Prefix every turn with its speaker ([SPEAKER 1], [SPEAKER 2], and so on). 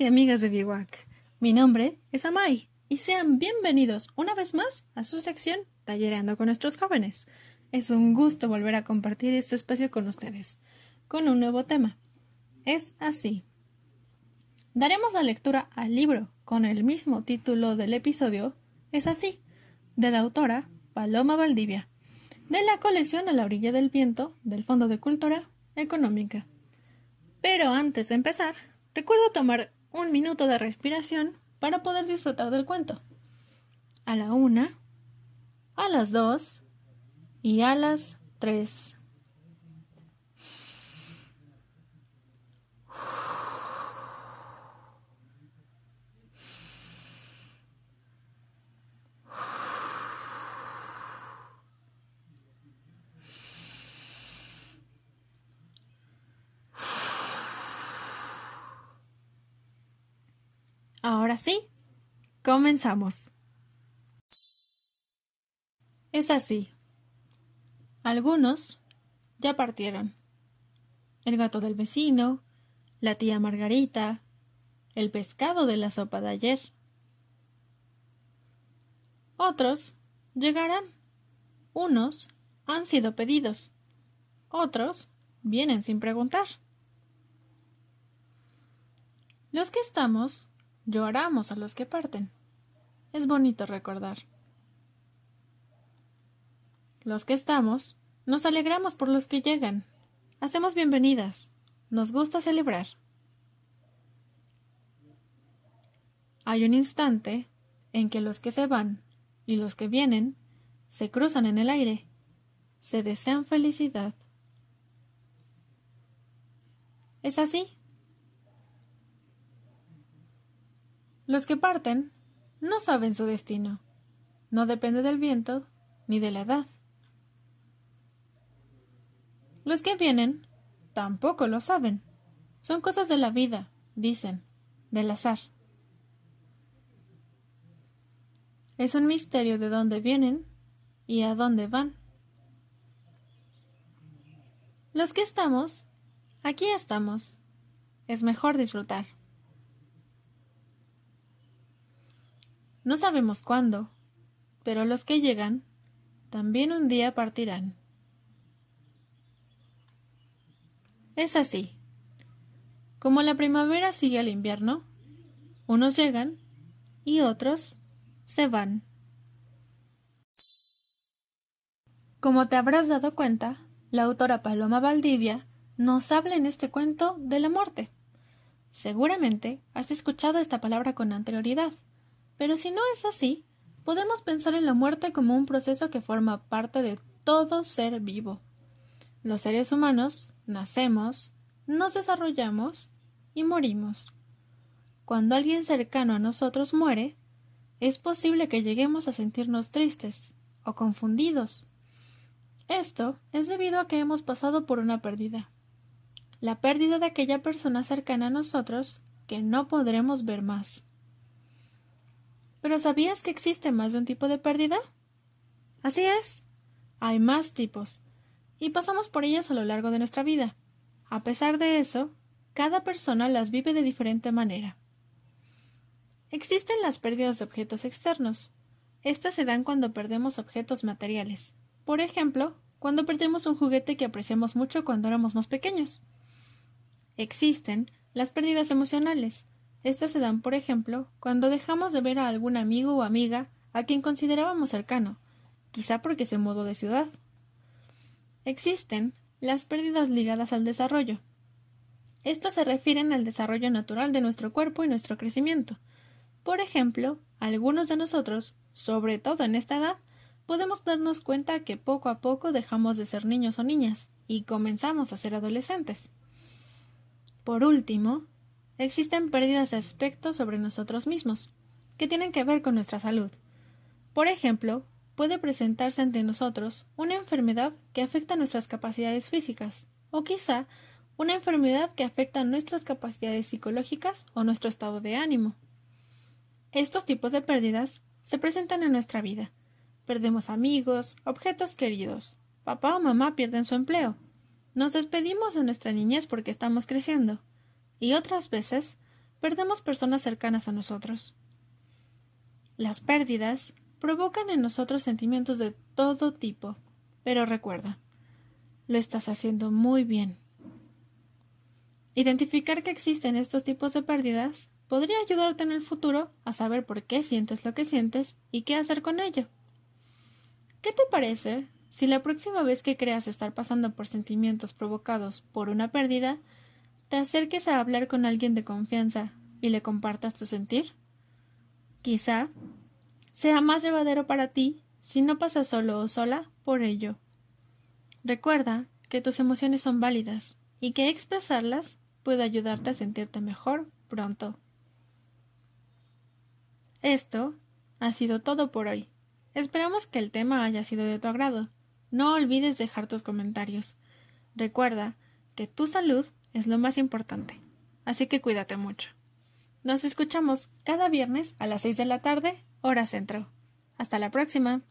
[SPEAKER 1] y amigas de Biwak. Mi nombre es Amai y sean bienvenidos una vez más a su sección Tallereando con nuestros jóvenes. Es un gusto volver a compartir este espacio con ustedes, con un nuevo tema. Es así. Daremos la lectura al libro con el mismo título del episodio, Es así, de la autora Paloma Valdivia, de la colección A la orilla del viento del Fondo de Cultura Económica. Pero antes de empezar, recuerdo tomar un minuto de respiración para poder disfrutar del cuento. A la una, a las dos y a las tres. Ahora sí, comenzamos. Es así. Algunos ya partieron. El gato del vecino, la tía Margarita, el pescado de la sopa de ayer. Otros llegarán. Unos han sido pedidos. Otros vienen sin preguntar. Los que estamos Lloramos a los que parten. Es bonito recordar. Los que estamos, nos alegramos por los que llegan. Hacemos bienvenidas. Nos gusta celebrar. Hay un instante en que los que se van y los que vienen se cruzan en el aire, se desean felicidad. Es así. Los que parten no saben su destino. No depende del viento ni de la edad. Los que vienen tampoco lo saben. Son cosas de la vida, dicen, del azar. Es un misterio de dónde vienen y a dónde van. Los que estamos, aquí estamos. Es mejor disfrutar. No sabemos cuándo, pero los que llegan también un día partirán. Es así. Como la primavera sigue al invierno, unos llegan y otros se van. Como te habrás dado cuenta, la autora Paloma Valdivia nos habla en este cuento de la muerte. Seguramente has escuchado esta palabra con anterioridad. Pero si no es así, podemos pensar en la muerte como un proceso que forma parte de todo ser vivo. Los seres humanos nacemos, nos desarrollamos y morimos. Cuando alguien cercano a nosotros muere, es posible que lleguemos a sentirnos tristes o confundidos. Esto es debido a que hemos pasado por una pérdida. La pérdida de aquella persona cercana a nosotros que no podremos ver más. ¿Pero sabías que existe más de un tipo de pérdida? Así es. Hay más tipos. Y pasamos por ellas a lo largo de nuestra vida. A pesar de eso, cada persona las vive de diferente manera. Existen las pérdidas de objetos externos. Estas se dan cuando perdemos objetos materiales. Por ejemplo, cuando perdemos un juguete que apreciamos mucho cuando éramos más pequeños. Existen las pérdidas emocionales, estas se dan, por ejemplo, cuando dejamos de ver a algún amigo o amiga a quien considerábamos cercano, quizá porque se mudó de ciudad. Existen las pérdidas ligadas al desarrollo. Estas se refieren al desarrollo natural de nuestro cuerpo y nuestro crecimiento. Por ejemplo, algunos de nosotros, sobre todo en esta edad, podemos darnos cuenta que poco a poco dejamos de ser niños o niñas y comenzamos a ser adolescentes. Por último, existen pérdidas de aspecto sobre nosotros mismos, que tienen que ver con nuestra salud. Por ejemplo, puede presentarse ante nosotros una enfermedad que afecta nuestras capacidades físicas, o quizá una enfermedad que afecta nuestras capacidades psicológicas o nuestro estado de ánimo. Estos tipos de pérdidas se presentan en nuestra vida. Perdemos amigos, objetos queridos. Papá o mamá pierden su empleo. Nos despedimos de nuestra niñez porque estamos creciendo y otras veces perdemos personas cercanas a nosotros. Las pérdidas provocan en nosotros sentimientos de todo tipo, pero recuerda, lo estás haciendo muy bien. Identificar que existen estos tipos de pérdidas podría ayudarte en el futuro a saber por qué sientes lo que sientes y qué hacer con ello. ¿Qué te parece si la próxima vez que creas estar pasando por sentimientos provocados por una pérdida, te acerques a hablar con alguien de confianza y le compartas tu sentir? Quizá sea más llevadero para ti si no pasas solo o sola por ello. Recuerda que tus emociones son válidas y que expresarlas puede ayudarte a sentirte mejor pronto. Esto ha sido todo por hoy. Esperamos que el tema haya sido de tu agrado. No olvides dejar tus comentarios. Recuerda que tu salud es lo más importante, así que cuídate mucho. Nos escuchamos cada viernes a las seis de la tarde, hora centro. Hasta la próxima.